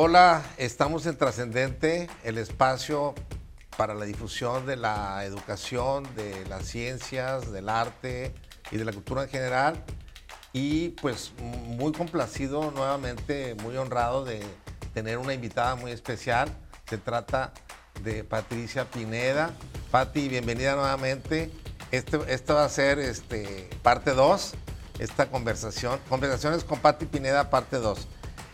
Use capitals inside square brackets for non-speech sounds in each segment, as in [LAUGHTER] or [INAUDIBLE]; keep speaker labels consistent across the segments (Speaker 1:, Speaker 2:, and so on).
Speaker 1: Hola, estamos en Trascendente, el espacio para la difusión de la educación, de las ciencias, del arte y de la cultura en general. Y pues muy complacido nuevamente, muy honrado de tener una invitada muy especial. Se trata de Patricia Pineda. Pati, bienvenida nuevamente. Este, esta va a ser este, parte 2, esta conversación. Conversaciones con Pati Pineda, parte 2.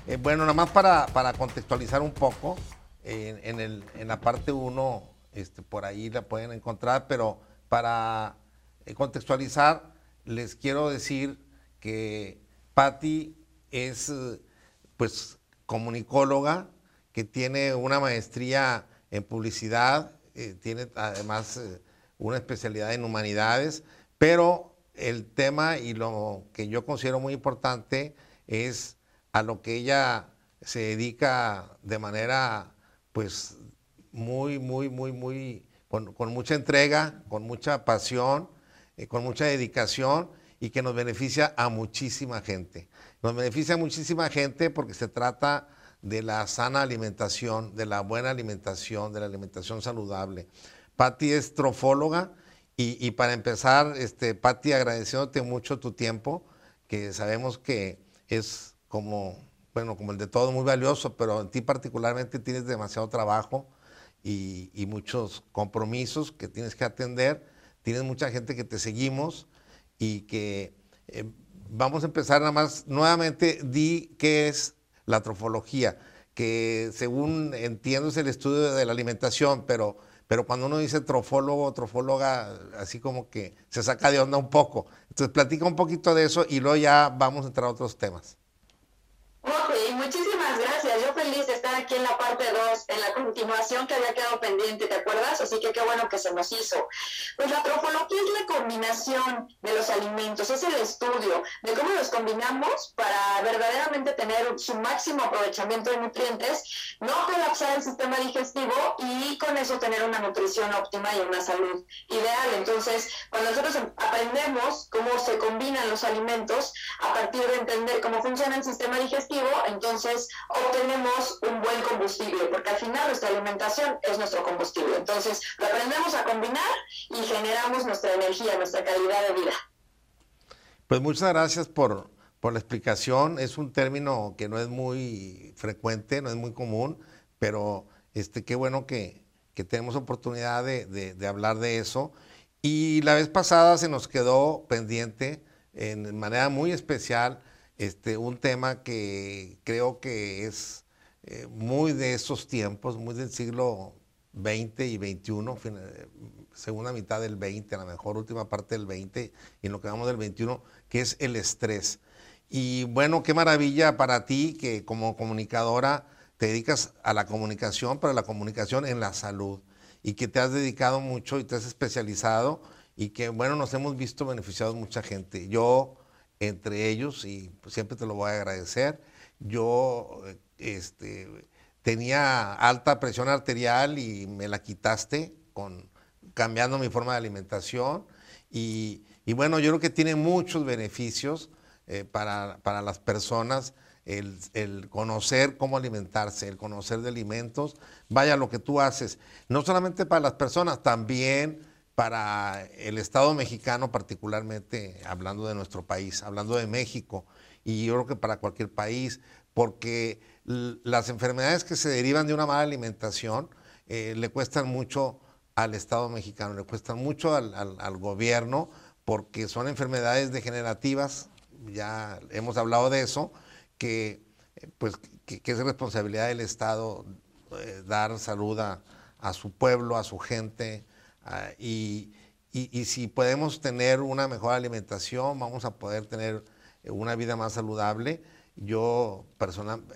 Speaker 1: Eh, bueno, nada más para, contextualizar un poco, en, la parte 1, este, por ahí la pueden encontrar, pero para eh, contextualizar, les quiero decir que Patti es pues comunicóloga, que tiene una maestría en publicidad, eh, tiene además una especialidad en humanidades, pero el tema y lo que yo considero muy importante es a lo que ella se dedica de manera pues muy, muy, muy, muy, con, mucha entrega, con mucha pasión, eh, con mucha dedicación y que nos beneficia a muchísima gente. Nos beneficia a muchísima gente porque se trata de la sana alimentación, de la buena alimentación, de la alimentación saludable. Patti es trofóloga y, para empezar, este, Patti, agradeciéndote mucho tu tiempo, que sabemos que es como, bueno, como el de todo, muy valioso, pero en ti particularmente tienes demasiado trabajo y, muchos compromisos que tienes que atender. Tienes mucha gente que te seguimos y que eh, vamos a empezar nada más. Nuevamente, di qué es la trofología, que según entiendo es el estudio de la alimentación, pero, pero cuando uno dice trofólogo, trofóloga, así como que se saca de onda un poco. Entonces, platica un poquito de eso y luego ya vamos a entrar a otros temas.
Speaker 2: Ok, muchísimas gracias. Yo feliz de aquí en la parte 2, en la continuación que había quedado pendiente, ¿te acuerdas? Así que qué bueno que se nos hizo. Pues la trofología es la combinación de los alimentos, es el estudio de cómo los combinamos para verdaderamente tener su máximo aprovechamiento de nutrientes, no colapsar el sistema digestivo y con eso tener una nutrición óptima y una salud ideal. Entonces, cuando nosotros aprendemos cómo se combinan los alimentos a partir de entender cómo funciona el sistema digestivo, entonces obtenemos un buen combustible, porque al final nuestra alimentación es nuestro combustible. Entonces lo aprendemos a combinar y generamos nuestra energía, nuestra calidad de vida.
Speaker 1: Pues muchas gracias por, la explicación. Es un término que no es muy frecuente, no es muy común, pero este, qué bueno que, tenemos oportunidad de, de, hablar de eso. Y la vez pasada se nos quedó pendiente en manera muy especial este, un tema que creo que es eh, muy de esos tiempos, muy del siglo XX y XXI, segunda mitad del XX, a la mejor última parte del XX y en lo que vamos del XXI, que es el estrés. Y bueno, qué maravilla para ti que como comunicadora te dedicas a la comunicación, pero la comunicación en la salud y que te has dedicado mucho y te has especializado y que bueno, nos hemos visto beneficiados mucha gente. Yo entre ellos, y pues, siempre te lo voy a agradecer. Yo este, tenía alta presión arterial y me la quitaste con, cambiando mi forma de alimentación. Y, bueno, yo creo que tiene muchos beneficios eh, para, las personas el, el, conocer cómo alimentarse, el conocer de alimentos. Vaya lo que tú haces, no solamente para las personas, también para el Estado mexicano, particularmente hablando de nuestro país, hablando de México, y yo creo que para cualquier país, porque las enfermedades que se derivan de una mala alimentación eh, le cuestan mucho al Estado mexicano, le cuestan mucho al, gobierno, porque son enfermedades degenerativas, ya hemos hablado de eso, que, eh, pues, que, es responsabilidad del Estado eh, dar salud a, a su pueblo, a su gente, Ah, y, si podemos tener una mejor alimentación, vamos a poder tener una vida más saludable. Yo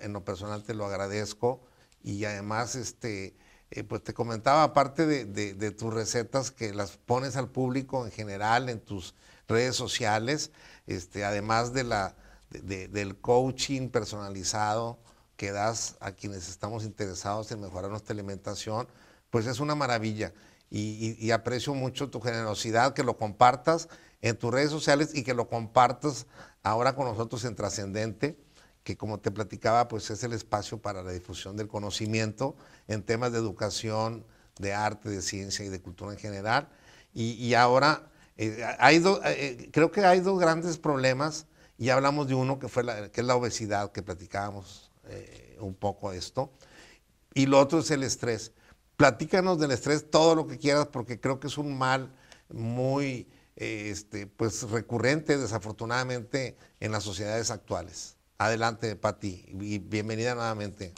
Speaker 1: en lo personal te lo agradezco y además este, eh, pues te comentaba, aparte de, tus recetas que las pones al público en general en tus redes sociales, este, además de la, del coaching personalizado que das a quienes estamos interesados en mejorar nuestra alimentación, pues es una maravilla. Y, aprecio mucho tu generosidad, que lo compartas en tus redes sociales y que lo compartas ahora con nosotros en Trascendente, que como te platicaba, pues es el espacio para la difusión del conocimiento en temas de educación, de arte, de ciencia y de cultura en general. Y, ahora eh, hay eh, eh, creo que hay dos grandes problemas y hablamos de uno que, fue la, que es la obesidad, que platicábamos un poco esto, y lo otro es el estrés. Platícanos del estrés todo lo que quieras porque creo que es un mal muy este, pues, recurrente, desafortunadamente, en las sociedades actuales. Adelante, Pati, y bienvenida nuevamente.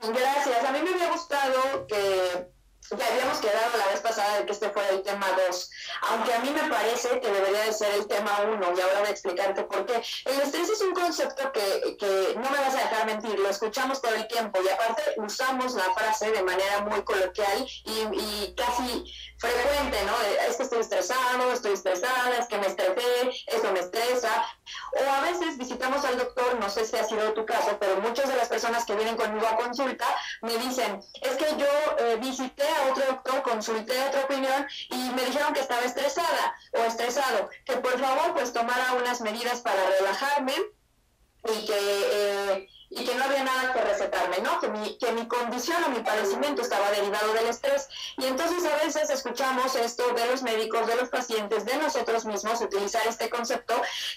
Speaker 2: Gracias. A mí me había gustado que ya habíamos quedado la vez pasada de que este fuera el tema 2, aunque a mí me parece que debería de ser el tema 1 y ahora voy a explicarte por qué. El estrés es un concepto que, que, no me vas a dejar mentir, lo escuchamos todo el tiempo y aparte usamos la frase de manera muy coloquial y, y casi frecuente, ¿no? Es que estoy estresado, estoy estresada, es que me estresé, esto me estresa. O a veces visitamos al doctor, no sé si ha sido tu caso, pero muchas de las personas que vienen conmigo a consulta me dicen, es que yo eh, visité a otro doctor, consulté otra opinión y me dijeron que estaba estresada o estresado, que por favor pues tomara unas medidas para relajarme y que... Eh, y que no había nada que recetarme, ¿no? Que mi, que mi condición o mi padecimiento estaba derivado del estrés. Y entonces a veces escuchamos esto de los médicos, de los pacientes, de nosotros mismos, utilizar este concepto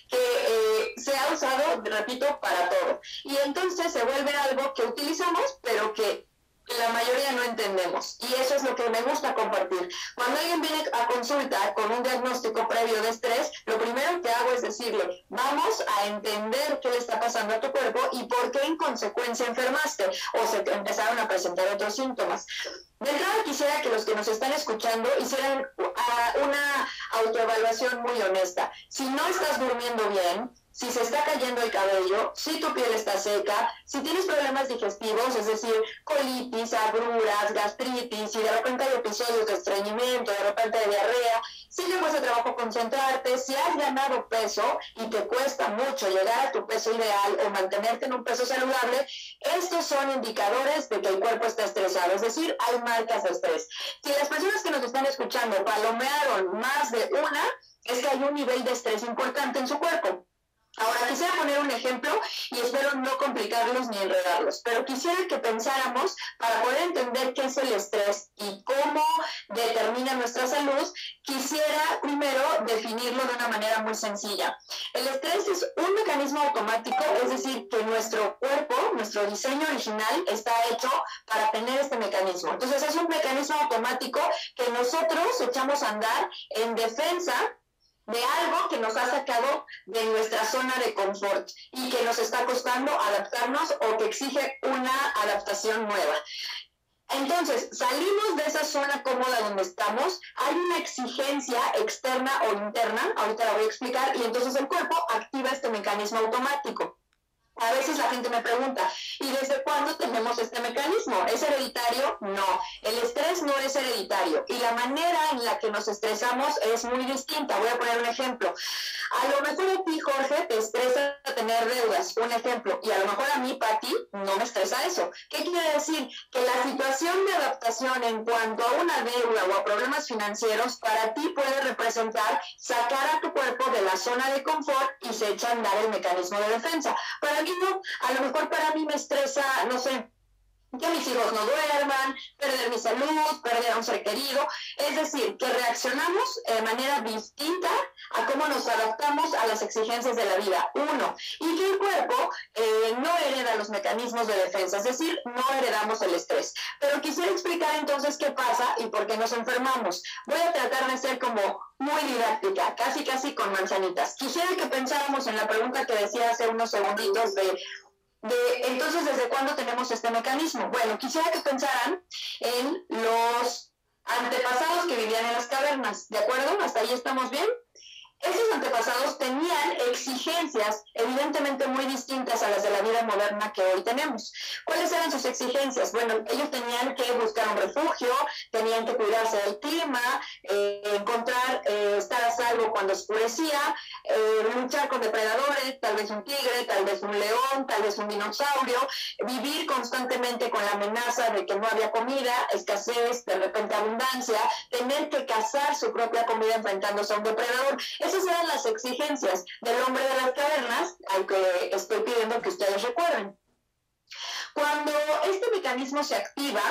Speaker 2: que eh, se ha usado, repito, para todo. Y entonces se vuelve algo que utilizamos, pero que la mayoría no entendemos. Y eso es lo que me gusta compartir. Cuando alguien viene a consulta con un diagnóstico previo de estrés, lo primero que hago es decirle, vamos a entender qué le está pasando a tu cuerpo y por qué en consecuencia enfermaste o se empezaron a presentar otros síntomas. De entrada quisiera que los que nos están escuchando hicieran ah, una autoevaluación muy honesta. Si no estás durmiendo bien, si se está cayendo el cabello, si tu piel está seca, si tienes problemas digestivos, es decir, colitis, agruras, gastritis, si de repente hay episodios de estreñimiento, de repente de diarrea, si te cuesta trabajo concentrarte, si has ganado peso y te cuesta mucho llegar a tu peso ideal o mantenerte en un peso saludable, estos son indicadores de que el cuerpo está estresado, es decir, hay marcas de estrés. Si las personas que nos están escuchando palomearon más de una, es que hay un nivel de estrés importante en su cuerpo. Ahora quisiera poner un ejemplo y espero no complicarlos ni enredarlos, pero quisiera que pensáramos para poder entender qué es el estrés y cómo determina nuestra salud, quisiera primero definirlo de una manera muy sencilla. El estrés es un mecanismo automático, es decir, que nuestro cuerpo, nuestro diseño original está hecho para tener este mecanismo. Entonces es un mecanismo automático que nosotros echamos a andar en defensa de algo que nos ha sacado de nuestra zona de confort y que nos está costando adaptarnos o que exige una adaptación nueva. Entonces, salimos de esa zona cómoda donde estamos, hay una exigencia externa o interna, ahorita la voy a explicar, y entonces el cuerpo activa este mecanismo automático. A veces la gente me pregunta, ¿y desde cuándo tenemos este mecanismo? ¿Es hereditario? No, el estrés no es hereditario y la manera en la que nos estresamos es muy distinta. Voy a poner un ejemplo. A lo mejor a ti, Jorge, te estresa tener deudas, un ejemplo, y a lo mejor a mí, Pati, no me estresa eso. ¿Qué quiere decir? Que la situación de adaptación en cuanto a una deuda o a problemas financieros para ti puede representar sacar a tu cuerpo de la zona de confort y se echa a andar el mecanismo de defensa. Para mí no, a lo mejor para mí me estresa, no sé, que mis hijos no duerman, perder mi salud, perder a un ser querido. Es decir, que reaccionamos de manera distinta a cómo nos adaptamos a las exigencias de la vida. Uno, y que el cuerpo eh, no hereda los mecanismos de defensa, es decir, no heredamos el estrés. Pero quisiera explicar entonces qué pasa y por qué nos enfermamos. Voy a tratar de ser como muy didáctica, casi casi con manzanitas. Quisiera que pensáramos en la pregunta que decía hace unos segunditos de de entonces, ¿desde cuándo tenemos este mecanismo? Bueno, quisiera que pensaran en los antepasados que vivían en las cavernas, ¿de acuerdo? ¿Hasta ahí estamos bien? Esos antepasados tenían exigencias evidentemente muy distintas a las de la vida moderna que hoy tenemos. ¿Cuáles eran sus exigencias? Bueno, ellos tenían que buscar un refugio, tenían que cuidarse del clima, eh, encontrar, eh, estar a salvo cuando oscurecía, eh, luchar con depredadores, tal vez un tigre, tal vez un león, tal vez un dinosaurio, vivir constantemente con la amenaza de que no había comida, escasez, de repente abundancia, tener que cazar su propia comida enfrentándose a un depredador Esas eran las exigencias del hombre de las cavernas al que estoy pidiendo que ustedes recuerden. Cuando este mecanismo se activa,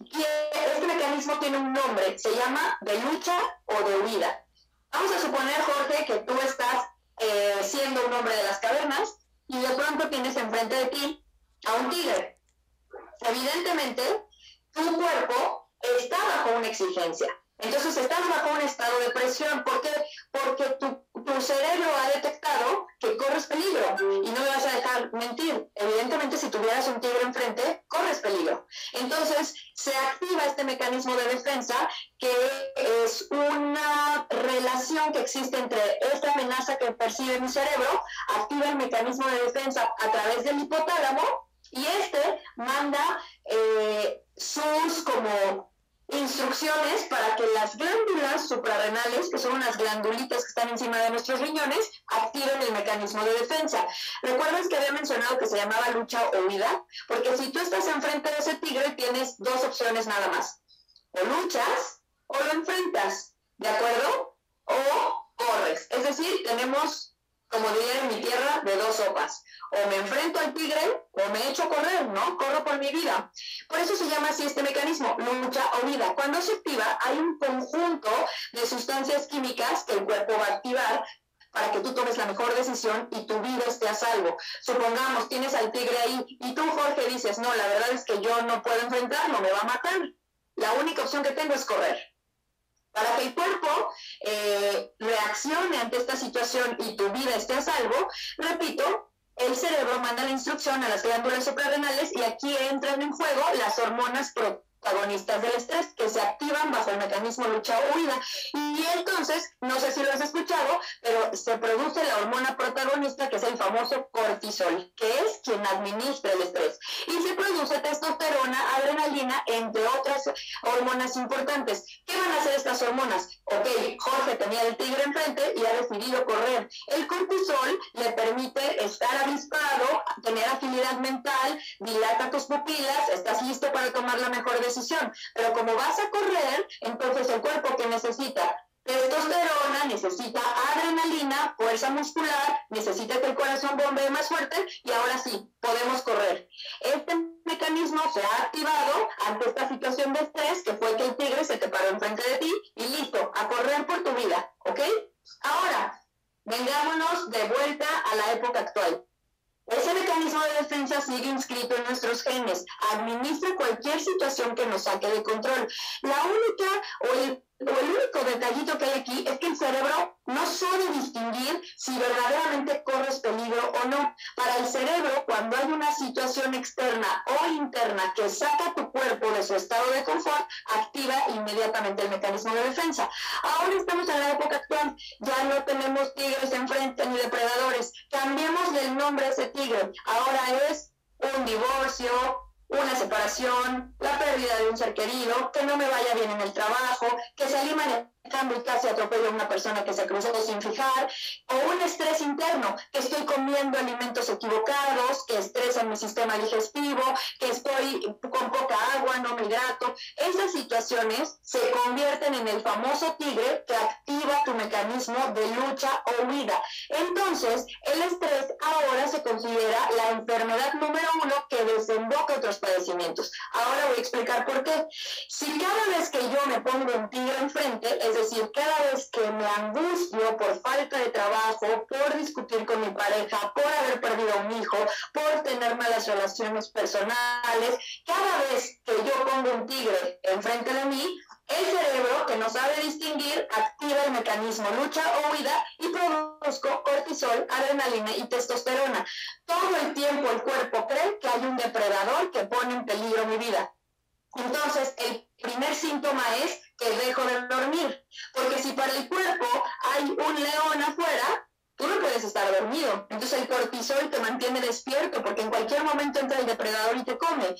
Speaker 2: este mecanismo tiene un nombre, se llama de lucha o de huida. Vamos a suponer, Jorge, que tú estás eh, siendo un hombre de las cavernas y de pronto tienes enfrente de ti a un tigre. Evidentemente, tu cuerpo está bajo una exigencia. Entonces estás bajo un estado de presión. ¿Por qué? Porque tu, cerebro ha detectado que corres peligro y no me vas a dejar mentir. Evidentemente, si tuvieras un tigre enfrente, corres peligro. Entonces se activa este mecanismo de defensa que es una relación que existe entre esta amenaza que percibe mi cerebro, activa el mecanismo de defensa a través del hipotálamo y este manda eh, sus como instrucciones para que las glándulas suprarrenales, que son unas glandulitas que están encima de nuestros riñones, activen el mecanismo de defensa. ¿Recuerdas que había mencionado que se llamaba lucha o huida? Porque si tú estás enfrente de ese tigre, tienes dos opciones nada más. O luchas o lo enfrentas, ¿de acuerdo? O corres. Es decir, tenemos como diría en mi tierra, de dos sopas. O me enfrento al tigre o me echo a correr, ¿no? Corro por mi vida. Por eso se llama así este mecanismo, lucha o vida. Cuando se activa, hay un conjunto de sustancias químicas que el cuerpo va a activar para que tú tomes la mejor decisión y tu vida esté a salvo. Supongamos, tienes al tigre ahí y tú, Jorge, dices, no, la verdad es que yo no puedo enfrentarlo, me va a matar. La única opción que tengo es correr. Para que el cuerpo eh, reaccione ante esta situación y tu vida esté a salvo, repito, el cerebro manda la instrucción a las glándulas suprarrenales y aquí entran en juego las hormonas pro protagonistas del estrés que se activan bajo el mecanismo lucha o huida. Y entonces, no sé si lo has escuchado, pero se produce la hormona protagonista que es el famoso cortisol, que es quien administra el estrés. Y se produce testosterona, adrenalina, entre otras hormonas importantes. ¿Qué van a hacer estas hormonas? Ok, Jorge tenía el tigre enfrente y ha decidido correr. El cortisol le permite estar avispado, tener agilidad mental, dilata tus pupilas, estás listo para tomar la mejor decisión pero como vas a correr, entonces el cuerpo que necesita testosterona, necesita adrenalina, fuerza muscular, necesita que el corazón bombee más fuerte y ahora sí, podemos correr. Este mecanismo se ha activado ante esta situación de estrés que fue que el tigre se te paró enfrente de ti y listo, a correr por tu vida, ¿ok? Ahora, vengámonos de vuelta a la época actual. Ese mecanismo de defensa sigue inscrito en nuestros genes. Administra cualquier situación que nos saque de control. La única o el el único detallito que hay aquí es que el cerebro no sabe distinguir si verdaderamente corres peligro o no. Para el cerebro, cuando hay una situación externa o interna que saca tu cuerpo de su estado de confort, activa inmediatamente el mecanismo de defensa. Ahora estamos en la época actual, ya no tenemos tigres enfrente ni depredadores. Cambiemos el nombre a ese tigre. Ahora es un divorcio, una separación, la pérdida de un ser querido, que no me vaya bien en el trabajo, que se en cambio casi atropello a una persona que se cruzó sin fijar, o un estrés interno, que estoy comiendo alimentos equivocados, que estresan mi sistema digestivo, que estoy con poca agua, no me hidrato. Esas situaciones se convierten en el famoso tigre que activa tu mecanismo de lucha o huida. Entonces, el estrés ahora se considera la enfermedad número uno que desemboca otros padecimientos. Ahora voy a explicar por qué. Si cada vez que yo me pongo un tigre enfrente, es decir, cada vez que me angustio por falta de trabajo, por discutir con mi pareja, por haber perdido a un hijo, por tener malas relaciones personales, cada vez que yo pongo un tigre enfrente de mí, el cerebro, que no sabe distinguir, activa el mecanismo lucha o huida y produzco cortisol, adrenalina y testosterona. Todo el tiempo el cuerpo cree que hay un depredador que pone en peligro mi vida. Entonces, el primer síntoma es que dejo de dormir. Porque si para el cuerpo hay un león afuera, tú no puedes estar dormido. Entonces el cortisol te mantiene despierto porque en cualquier momento entra el depredador y te come.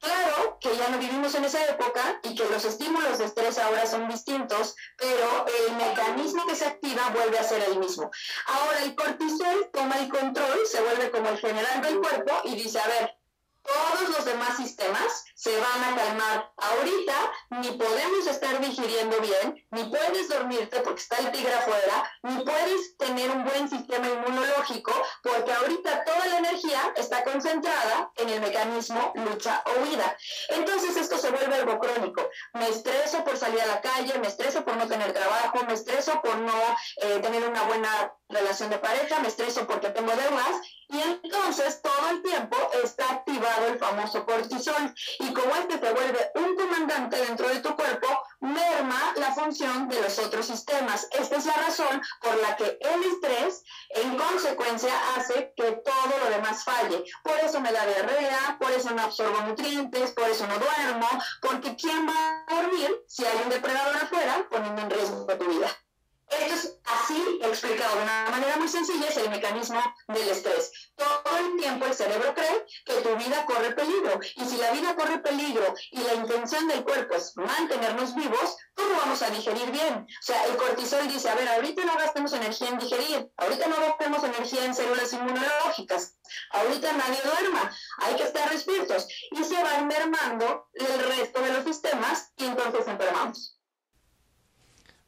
Speaker 2: Claro que ya no vivimos en esa época y que los estímulos de estrés ahora son distintos, pero el mecanismo que se activa vuelve a ser el mismo. Ahora el cortisol toma el control, se vuelve como el general del cuerpo y dice, a ver, todos los demás sistemas se van a calmar. Ahorita ni podemos estar digiriendo bien, ni puedes dormirte porque está el tigre afuera, ni puedes tener un buen sistema inmunológico porque ahorita toda la energía está concentrada en el mecanismo lucha o huida. Entonces esto se vuelve algo crónico. Me estreso por salir a la calle, me estreso por no tener trabajo, me estreso por no eh, tener una buena relación de pareja, me estreso porque tengo deudas y entonces todo el tiempo está activado el famoso cortisol y como este se vuelve un comandante dentro de tu cuerpo, merma la función de los otros sistemas. Esta es la razón por la que el estrés en consecuencia hace que todo lo demás falle. Por eso me da diarrea, por eso no absorbo nutrientes, por eso no duermo, porque ¿quién va a dormir si hay un depredador afuera poniendo en riesgo tu vida? Esto es así explicado de una manera muy sencilla, es el mecanismo del estrés. Todo el tiempo el cerebro cree que tu vida corre peligro y si la vida corre peligro y la intención del cuerpo es mantenernos vivos, ¿cómo vamos a digerir bien? O sea, el cortisol dice, a ver, ahorita no gastemos energía en digerir, ahorita no gastemos energía en células inmunológicas, ahorita nadie duerma, hay que estar despiertos y se van mermando el resto de los sistemas y entonces enfermamos.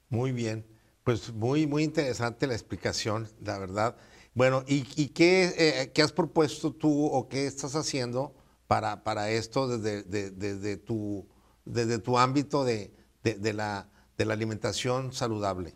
Speaker 1: Muy bien. Pues muy, muy interesante la explicación, la verdad. Bueno, ¿y, qué, eh, has propuesto tú o qué estás haciendo para, para esto desde, desde, tu, desde tu ámbito de, la, de la alimentación saludable?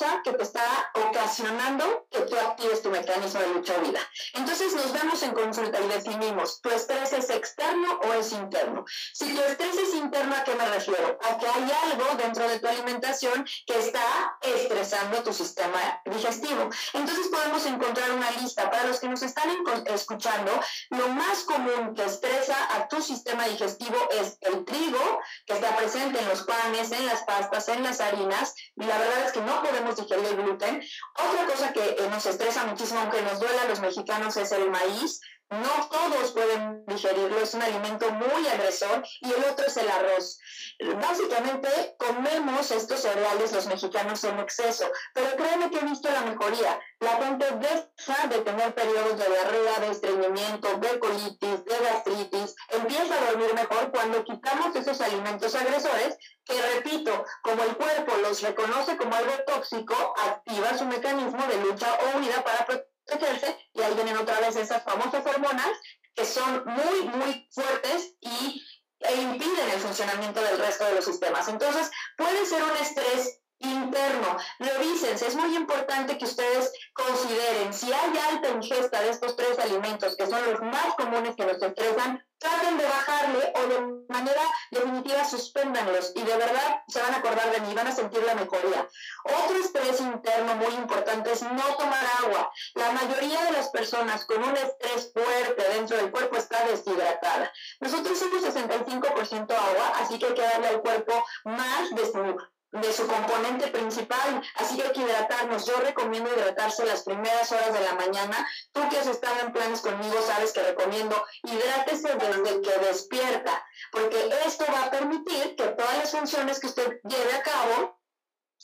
Speaker 2: Causa que te está ocasionando que tú actives tu mecanismo de lucha o vida. Entonces nos vemos en consulta y definimos, ¿tu estrés es externo o es interno? Si tu estrés es interno, ¿a qué me refiero? A que hay algo dentro de tu alimentación que está estresando tu sistema digestivo. Entonces podemos encontrar una lista. Para los que nos están escuchando, lo más común que estresa a tu sistema digestivo es el trigo, que está presente en los panes, en las pastas, en las harinas, y la verdad es que no podemos digerir el gluten. Otra cosa que eh, nos estresa muchísimo, aunque nos duela a los mexicanos, es el maíz. No todos pueden digerirlo, es un alimento muy agresor y el otro es el arroz. Básicamente comemos estos cereales los mexicanos en exceso, pero créeme que he visto la mejoría. La gente deja de tener periodos de diarrea, de estreñimiento, de colitis, de gastritis, empieza a dormir mejor cuando quitamos esos alimentos agresores que, repito, como el cuerpo los reconoce como algo tóxico, activa su mecanismo de lucha o huida para [LAUGHS] y ahí vienen otra vez esas famosas hormonas que son muy, muy fuertes y, e impiden el funcionamiento del resto de los sistemas. Entonces, puede ser un estrés interno. Revísense, es muy importante que ustedes consideren si hay alta ingesta de estos tres alimentos, que son los más comunes que nos estresan, traten de bajarle o de manera definitiva suspéndanlos y de verdad se van a acordar de mí, van a sentir la mejoría. Otro estrés interno muy importante es no tomar agua. La mayoría de las personas con un estrés fuerte dentro del cuerpo está deshidratada. Nosotros somos 65% agua, así que hay que darle al cuerpo más de su de su componente principal, así que hay que hidratarnos. Yo recomiendo hidratarse las primeras horas de la mañana. Tú que has estado en planes conmigo sabes que recomiendo hidrátese desde que despierta, porque esto va a permitir que todas las funciones que usted lleve a cabo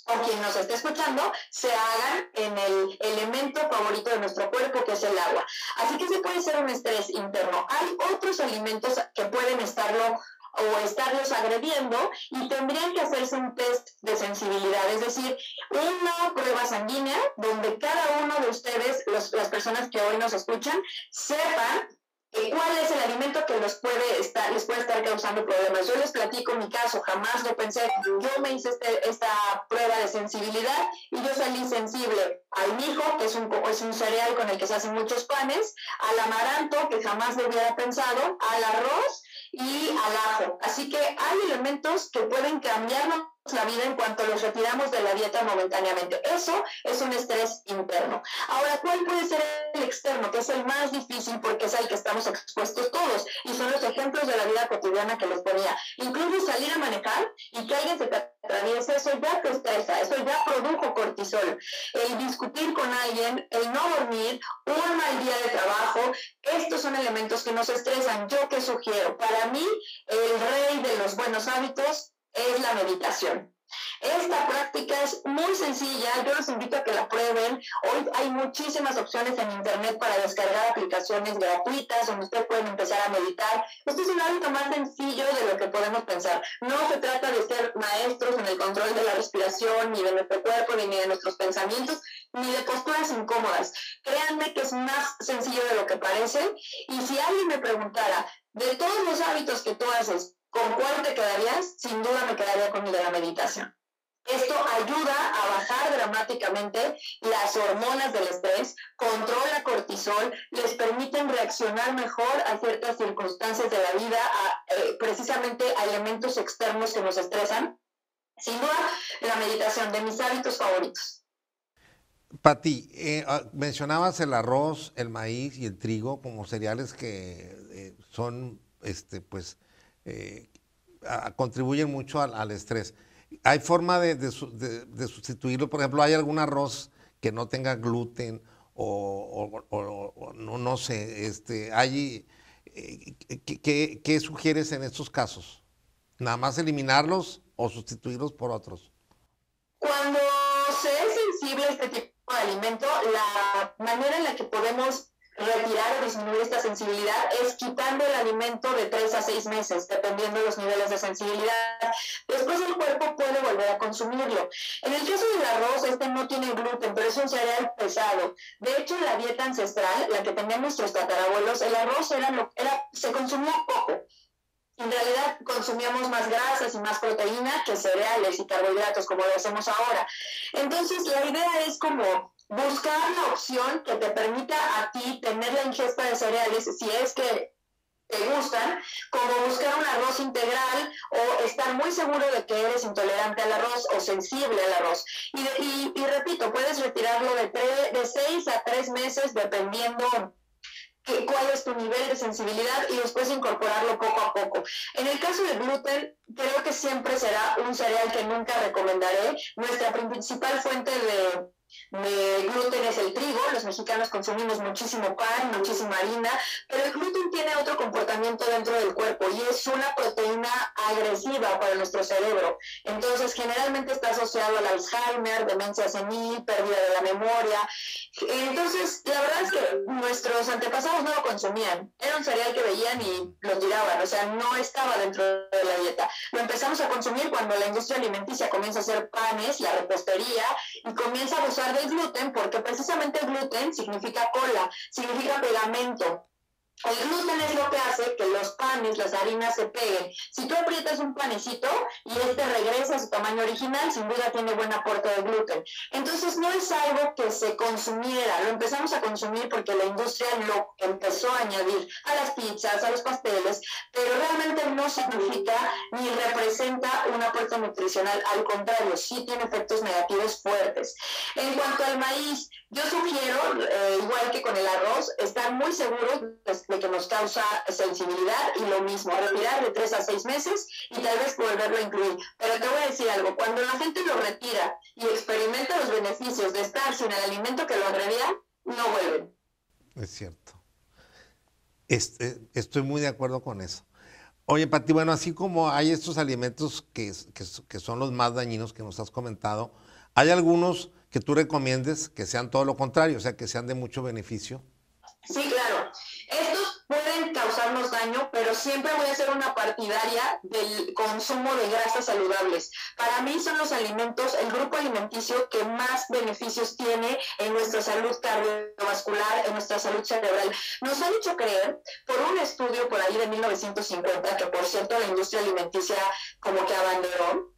Speaker 2: o quien nos esté escuchando, se hagan en el elemento favorito de nuestro cuerpo, que es el agua. Así que se puede ser un estrés interno. Hay otros alimentos que pueden estarlo o estarlos agrediendo y tendrían que hacerse un test de sensibilidad, es decir, una prueba sanguínea donde cada uno de ustedes, las personas que hoy nos escuchan, sepan cuál es el alimento que los puede estar, les puede estar causando problemas. Yo les platico mi caso, jamás lo pensé. Yo me hice este, esta prueba de sensibilidad y yo salí sensible al mijo, que es un, es un cereal con el que se hacen muchos panes, al amaranto, que jamás lo hubiera pensado, al arroz y al ajo. Así que hay elementos que pueden cambiarnos la vida en cuanto los retiramos de la dieta momentáneamente. Eso es un estrés interno. Ahora, ¿cuál puede ser el externo? Que es el más difícil porque es al que estamos expuestos todos. Y son los ejemplos de la vida cotidiana que les ponía. Incluso salir a manejar y que alguien se te atraviese, eso ya te estresa, eso ya produjo cortisol. El discutir con alguien, el no dormir, un mal día de trabajo, estos son elementos que nos estresan. ¿Yo qué sugiero? Para mí, el rey de los buenos hábitos es la meditación. Esta práctica es muy sencilla, yo los invito a que la prueben. Hoy hay muchísimas opciones en Internet para descargar aplicaciones gratuitas donde ustedes pueden empezar a meditar. Esto es un hábito más sencillo de lo que podemos pensar. No se trata de ser maestros en el control de la respiración, ni de nuestro cuerpo, ni de nuestros pensamientos, ni de posturas incómodas. Créanme que es más sencillo de lo que parece. Y si alguien me preguntara, de todos los hábitos que tú haces, ¿Con cuál te quedarías? Sin duda me quedaría con el de la meditación. Esto ayuda a bajar dramáticamente las hormonas del estrés, controla cortisol, les permiten reaccionar mejor a ciertas circunstancias de la vida, eh, precisamente a elementos externos que nos estresan. Sin duda, la meditación de mis hábitos favoritos.
Speaker 1: Pati, eh, ah, mencionabas el arroz, el maíz y el trigo como cereales que eh, son, este, pues, eh, contribuyen mucho al, estrés. ¿Hay forma de, sustituirlo? Por ejemplo, ¿hay algún arroz que no tenga gluten o, no, sé, este, hay, eh, ¿qué, sugieres en estos casos? ¿Nada más eliminarlos o sustituirlos por otros?
Speaker 2: Cuando se es sensible a este tipo de alimento, la manera en la que podemos retirar o disminuir esta sensibilidad es quitando el alimento de 3 a 6 meses, dependiendo de los niveles de sensibilidad. Después el cuerpo puede volver a consumirlo. En el caso del arroz, este no tiene gluten, pero es un cereal pesado. De hecho, la dieta ancestral, la que tenían nuestros tatarabuelos, el arroz era, era, se consumía poco. En realidad consumíamos más grasas y más proteína que cereales y carbohidratos como lo hacemos ahora. Entonces, la idea es como buscar la opción que te permita a ti tener la ingesta de cereales si es que te gustan, como buscar un arroz integral o estar muy seguro de que eres intolerante al arroz o sensible al arroz. Y, repito, puedes retirarlo de, 6 a 3 meses dependiendo cuál es tu nivel de sensibilidad y después incorporarlo poco a poco. En el caso del gluten, creo que siempre será un cereal que nunca recomendaré. Nuestra principal fuente de de gluten es el trigo, los mexicanos consumimos muchísimo pan, muchísima harina, pero el gluten tiene otro comportamiento dentro del cuerpo y es una proteína agresiva para nuestro cerebro. Entonces, generalmente está asociado al Alzheimer, demencia senil, pérdida de la memoria. Entonces, la verdad es que nuestros antepasados no lo consumían. Era un cereal que veían y lo tiraban, o sea, no estaba dentro de la dieta. Lo empezamos a consumir cuando la industria alimenticia comienza a hacer panes, la repostería y comienza a usar del gluten porque precisamente gluten significa cola, significa pegamento. El gluten es lo que hace que los panes, las harinas se peguen. Si tú aprietas un panecito y este regresa a su tamaño original, sin duda tiene buen aporte de gluten. Entonces no es algo que se consumiera, lo empezamos a consumir porque la industria lo empezó a añadir a las pizzas, a los pasteles, pero realmente no significa ni representa un aporte nutricional, al contrario, sí tiene efectos negativos fuertes. En cuanto al maíz, yo sugiero, eh, igual que con el arroz, estar muy seguros de que nos causa sensibilidad y lo mismo, retirar de tres a seis meses y tal vez volverlo a incluir. Pero te voy a decir algo, cuando la gente lo retira y experimenta los beneficios de estar sin el alimento que lo agredía, no vuelven.
Speaker 1: Es cierto. Este, estoy muy de acuerdo con eso. Oye, Pati, bueno, así como hay estos alimentos que, que, que son los más dañinos que nos has comentado, ¿hay algunos que tú recomiendes que sean todo lo contrario, o sea, que sean de mucho beneficio?
Speaker 2: Sí, claro. Estos pueden causarnos daño, pero siempre voy a ser una partidaria del consumo de grasas saludables. Para mí son los alimentos, el grupo alimenticio que más beneficios tiene en nuestra salud cardiovascular, en nuestra salud cerebral. Nos han hecho creer por un estudio por ahí de 1950, que por cierto la industria alimenticia como que abanderó,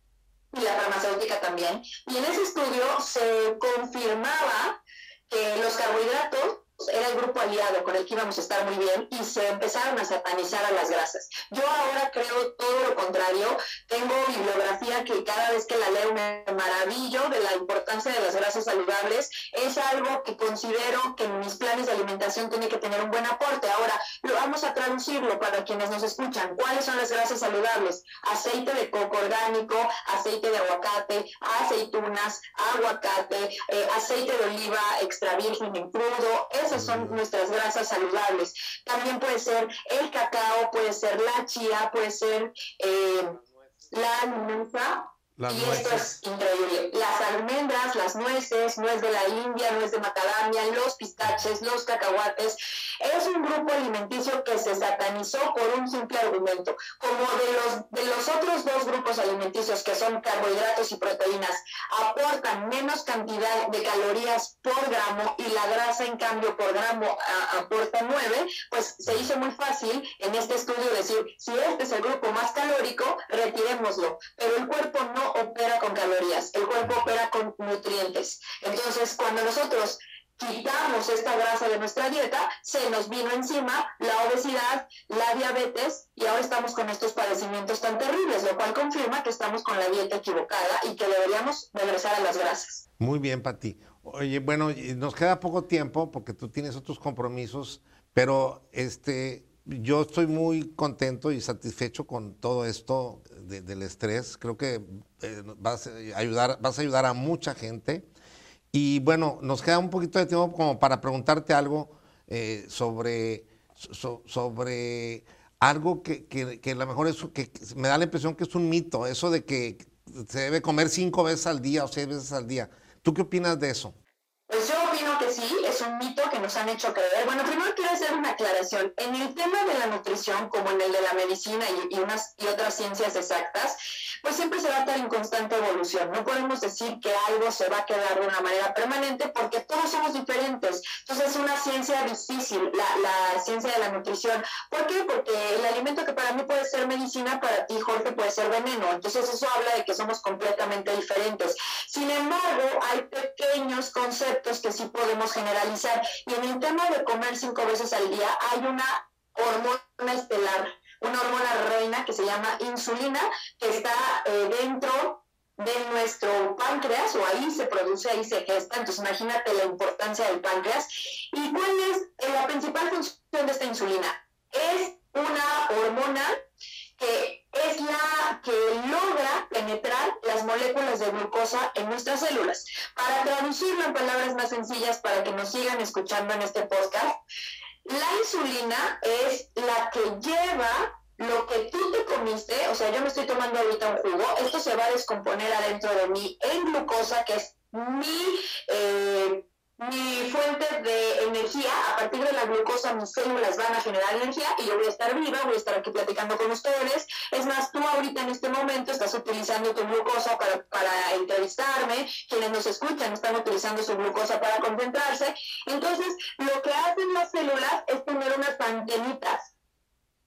Speaker 2: y la farmacéutica también, y en ese estudio se confirmaba que los carbohidratos era el grupo aliado con el que íbamos a estar muy bien y se empezaron a satanizar a las grasas. Yo ahora creo todo lo contrario. Tengo bibliografía que cada vez que la leo me maravillo de la importancia de las grasas saludables. Es algo que considero que en mis planes de alimentación tiene que tener un buen aporte. Ahora, lo vamos a traducirlo para quienes nos escuchan. ¿Cuáles son las grasas saludables? Aceite de coco orgánico, aceite de aguacate, aceitunas, aguacate, eh, aceite de oliva extra virgen en crudo esas son nuestras grasas saludables. También puede ser el cacao, puede ser la chía, puede ser eh, la y esto es increíble. Las almendras, las nueces, nuez de la India, nuez de macadamia, los pistaches, los cacahuates, es un grupo alimenticio que se satanizó por un simple argumento. Como de los, de los otros dos grupos alimenticios, que son carbohidratos y proteínas, aportan menos cantidad de calorías por gramo y la grasa, en cambio, por gramo aporta 9, pues se hizo muy fácil en este estudio decir, si este es el grupo más calórico, retirémoslo. Pero el cuerpo no opera con calorías, el cuerpo opera con nutrientes. Entonces, cuando nosotros quitamos esta grasa de nuestra dieta, se nos vino encima la obesidad, la diabetes y ahora estamos con estos padecimientos tan terribles, lo cual confirma que estamos con la dieta equivocada y que deberíamos regresar a las grasas.
Speaker 1: Muy bien, Pati. Oye, bueno, nos queda poco tiempo porque tú tienes otros compromisos, pero este, yo estoy muy contento y satisfecho con todo esto del estrés. Creo que eh, vas, a ayudar, vas a ayudar a mucha gente. Y bueno, nos queda un poquito de tiempo como para preguntarte algo eh, sobre, sobre algo que, que, a lo mejor es, que me da la impresión que es un mito, eso de que se debe comer cinco veces al día o seis veces al día. ¿Tú qué opinas de eso?
Speaker 2: Pues yo opino que sí, es un mito que nos han hecho creer. Bueno, primero quiero hacer una aclaración. En el tema de la nutrición, como en el de la medicina y, unas, y otras ciencias exactas, pues siempre se va a estar en constante evolución. No podemos decir que algo se va a quedar de una manera permanente porque todos somos diferentes. Entonces es una ciencia difícil, la, la ciencia de la nutrición. ¿Por qué? Porque el alimento que para mí puede ser medicina, para ti, Jorge, puede ser veneno. Entonces eso habla de que somos completamente diferentes. Sin embargo, hay pequeños conceptos que sí podemos generalizar. Y en el tema de comer cinco veces al día, hay una hormona estelar una hormona reina que se llama insulina, que está eh, dentro de nuestro páncreas, o ahí se produce, ahí se gesta. Entonces, imagínate la importancia del páncreas. ¿Y cuál es eh, la principal función de esta insulina? Es una hormona que es la que logra penetrar las moléculas de glucosa en nuestras células. Para traducirlo en palabras más sencillas, para que nos sigan escuchando en este podcast, la insulina es la que lleva lo que tú te comiste, o sea, yo me estoy tomando ahorita un jugo, esto se va a descomponer adentro de mí en glucosa, que es mi, eh, mi fuente de energía. A partir de la glucosa, mis células van a generar energía y yo voy a estar viva, voy a estar aquí platicando con ustedes. Es más, tú ahorita en este momento estás utilizando tu glucosa para, entrevistarme, quienes nos escuchan están utilizando su glucosa para concentrarse. Entonces, lo que hacen las células es tener unas antenitas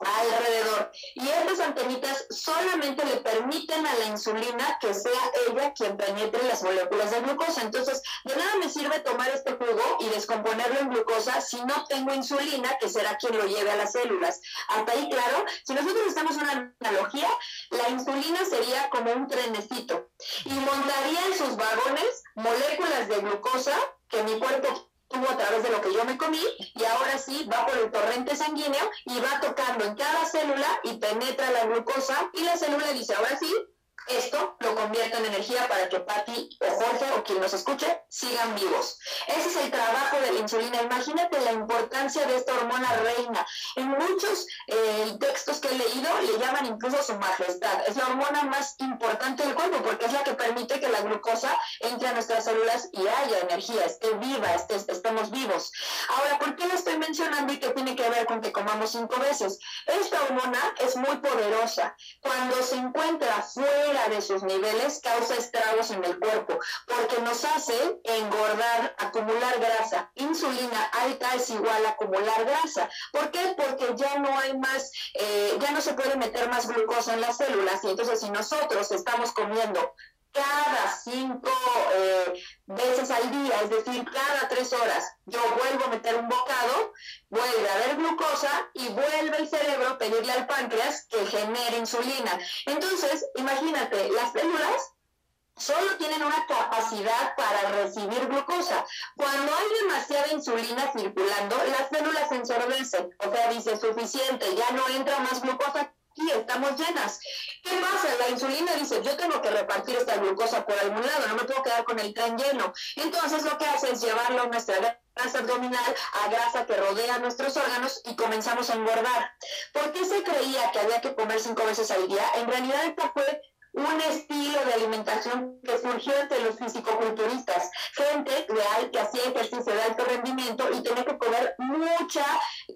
Speaker 2: alrededor. Y estas antenitas solamente le permiten a la insulina que sea ella quien penetre las moléculas de glucosa. Entonces, de nada me sirve tomar este jugo y descomponerlo en glucosa si no tengo insulina, que será quien lo lleve a las células. Hasta ahí, claro, si nosotros estamos una analogía, la insulina sería como un trenecito y montaría en sus vagones moléculas de glucosa que mi cuerpo a través de lo que yo me comí y ahora sí va por el torrente sanguíneo y va tocando en cada célula y penetra la glucosa y la célula dice, ahora sí, esto lo convierte en energía para que Patti o Jorge o quien nos escuche sigan vivos. Ese es el trabajo de la insulina. Imagínate la importancia de esta hormona reina. En muchos eh, textos que he leído le llaman incluso su majestad. Es la hormona más importante del cuerpo porque es la que permite que la glucosa entre a nuestras células y haya energía, esté viva, estemos vivos. Ahora, ¿por qué la estoy mencionando y qué tiene que ver con que comamos cinco veces? Esta hormona es muy poderosa. Cuando se encuentra fuera de sus niveles causa estragos en el cuerpo, porque nos hace engordar, acumular grasa. Insulina alta es igual a acumular grasa. ¿Por qué? Porque ya no hay más, eh, ya no se puede meter más glucosa en las células y entonces si nosotros estamos comiendo cada cinco eh, veces al día, es decir, cada tres horas, yo vuelvo a meter un bocado, vuelve a haber glucosa y vuelve el cerebro a pedirle al páncreas que genere insulina. Entonces, imagínate, las células solo tienen una capacidad para recibir glucosa. Cuando hay demasiada insulina circulando, las células se ensorbecen, o sea, dice suficiente, ya no entra más glucosa y estamos llenas. ¿Qué pasa? La insulina dice, yo tengo que repartir esta glucosa por algún lado, no me puedo quedar con el tren lleno. Entonces lo que hace es llevarlo a nuestra grasa abdominal, a grasa que rodea nuestros órganos y comenzamos a engordar. ¿Por qué se creía que había que comer cinco veces al día? En realidad esta fue un estilo de alimentación que surgió entre los fisicoculturistas, gente real que hacía ejercicio de alto rendimiento y tenía que comer mucha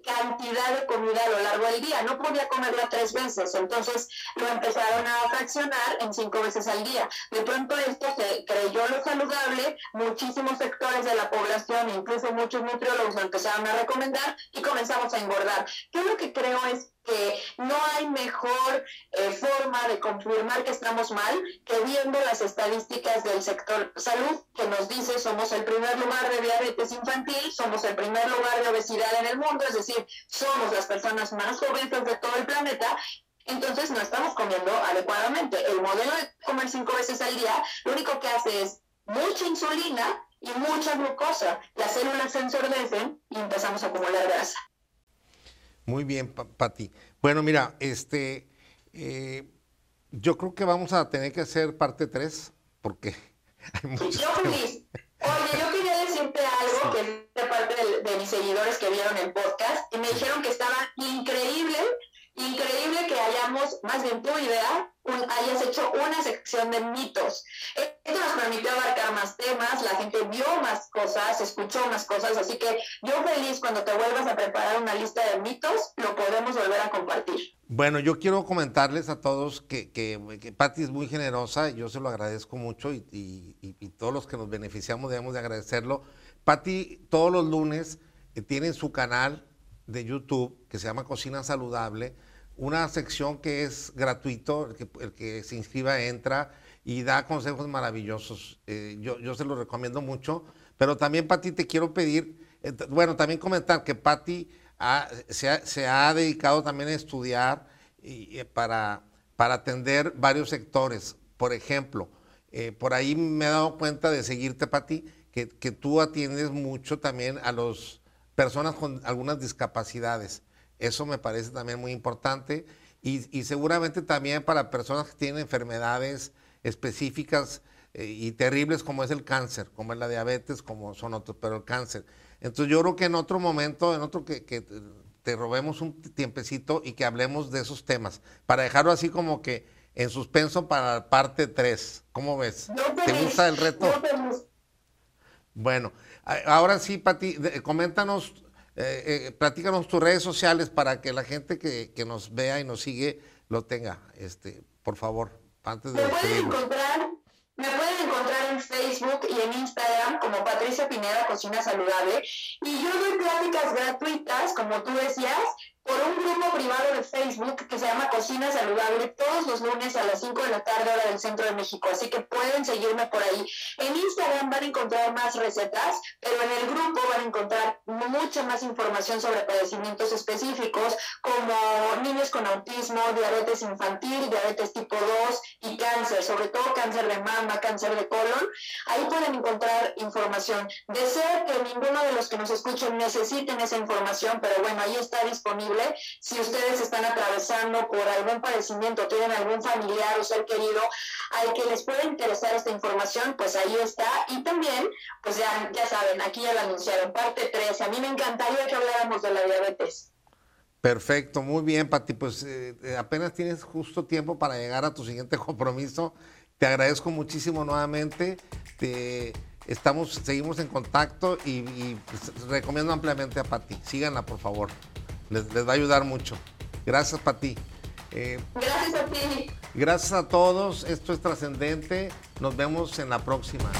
Speaker 2: cantidad de comida a lo largo del día, no podía comerla tres veces, entonces lo empezaron a fraccionar en cinco veces al día. De pronto esto se creyó lo saludable, muchísimos sectores de la población, incluso muchos nutriólogos lo empezaron a recomendar y comenzamos a engordar. Yo lo que creo es que no hay mejor eh, forma de confirmar que estamos mal que viendo las estadísticas del sector salud que nos dice somos el primer lugar de diabetes infantil, somos el primer lugar de obesidad en el mundo, es decir, somos las personas más obesas de todo el planeta entonces no estamos comiendo adecuadamente. El modelo de comer cinco veces al día lo único que hace es mucha insulina y mucha glucosa. Las células se ensordecen y empezamos a acumular grasa.
Speaker 1: Muy bien, Pati. Bueno, mira, este, eh, yo creo que vamos a tener que hacer parte 3 porque [LAUGHS]
Speaker 2: hay muchos Yo feliz. De de, mis seguidores que vieron el podcast y me dijeron que estaba increíble, increíble que hayamos, más bien tu idea, hayas hecho una sección de mitos. Esto nos permitió abarcar más temas, la gente vio más cosas, escuchó más cosas, así que yo feliz cuando te vuelvas a preparar una lista de mitos, lo podemos volver a compartir.
Speaker 1: Bueno, yo quiero comentarles a todos que, que, Patti es muy generosa, yo se lo agradezco mucho y, y, todos los que nos beneficiamos debemos de agradecerlo. Patti todos los lunes eh, tiene su canal de YouTube que se llama Cocina Saludable una sección que es gratuito, el que, se inscriba entra y da consejos maravillosos. Eh, yo, yo, se los recomiendo mucho, pero también, Pati, te quiero pedir, eh, bueno, también comentar que Pati se, ha, dedicado también a estudiar y, para, para atender varios sectores. Por ejemplo, por ahí me he dado cuenta de seguirte, Pati, que, que tú atiendes mucho también a las personas con algunas discapacidades. Eso me parece también muy importante. Y, seguramente también para personas que tienen enfermedades específicas eh, y terribles como es el cáncer, como es la diabetes, como son otros, pero el cáncer. Entonces yo creo que en otro momento, en otro que, te robemos un tiempecito y que hablemos de esos temas, para dejarlo así como que en suspenso para parte 3. ¿Cómo ves? ¿Te gusta el reto? Bueno, ahora sí, Pati, coméntanos eh, eh, platícanos tus redes sociales para que la gente que, nos vea y nos sigue lo tenga, este, por favor, antes de
Speaker 2: me pueden encontrar Me pueden encontrar en Facebook y en Instagram como Patricia Pineda Cocina Saludable. Y yo doy pláticas gratuitas, como tú decías, por un grupo privado de Facebook que se llama Cocina Saludable todos los lunes a las 5 de la tarde hora del centro de México. Así que pueden seguirme por ahí. En Instagram van a encontrar más recetas, pero en el grupo van a encontrar mucha más información sobre padecimientos específicos como niños con autismo, diabetes infantil, diabetes tipo 2 y cáncer, sobre todo cáncer de mama, cáncer de colon. Ahí pueden encontrar información. Deseo que ninguno de los que nos escuchen necesiten esa información, pero bueno, ahí está disponible si ustedes están atravesando por algún padecimiento, tienen algún familiar o ser querido al que les pueda interesar esta información, pues ahí está. Y también, pues ya, ya saben, aquí ya lo anunciaron, parte 3. A mí me encantaría que habláramos de la diabetes.
Speaker 1: Perfecto, muy bien, Pati. Pues eh, eh, apenas tienes justo tiempo para llegar a tu siguiente [LAUGHS] compromiso. Te agradezco muchísimo nuevamente. Te, estamos, seguimos en contacto y, pues, recomiendo ampliamente a Pati. Síganla, por favor les, va a ayudar mucho. Gracias, Pati.
Speaker 2: Eh, gracias a ti.
Speaker 1: Gracias a todos. Esto es trascendente. Nos vemos en la próxima.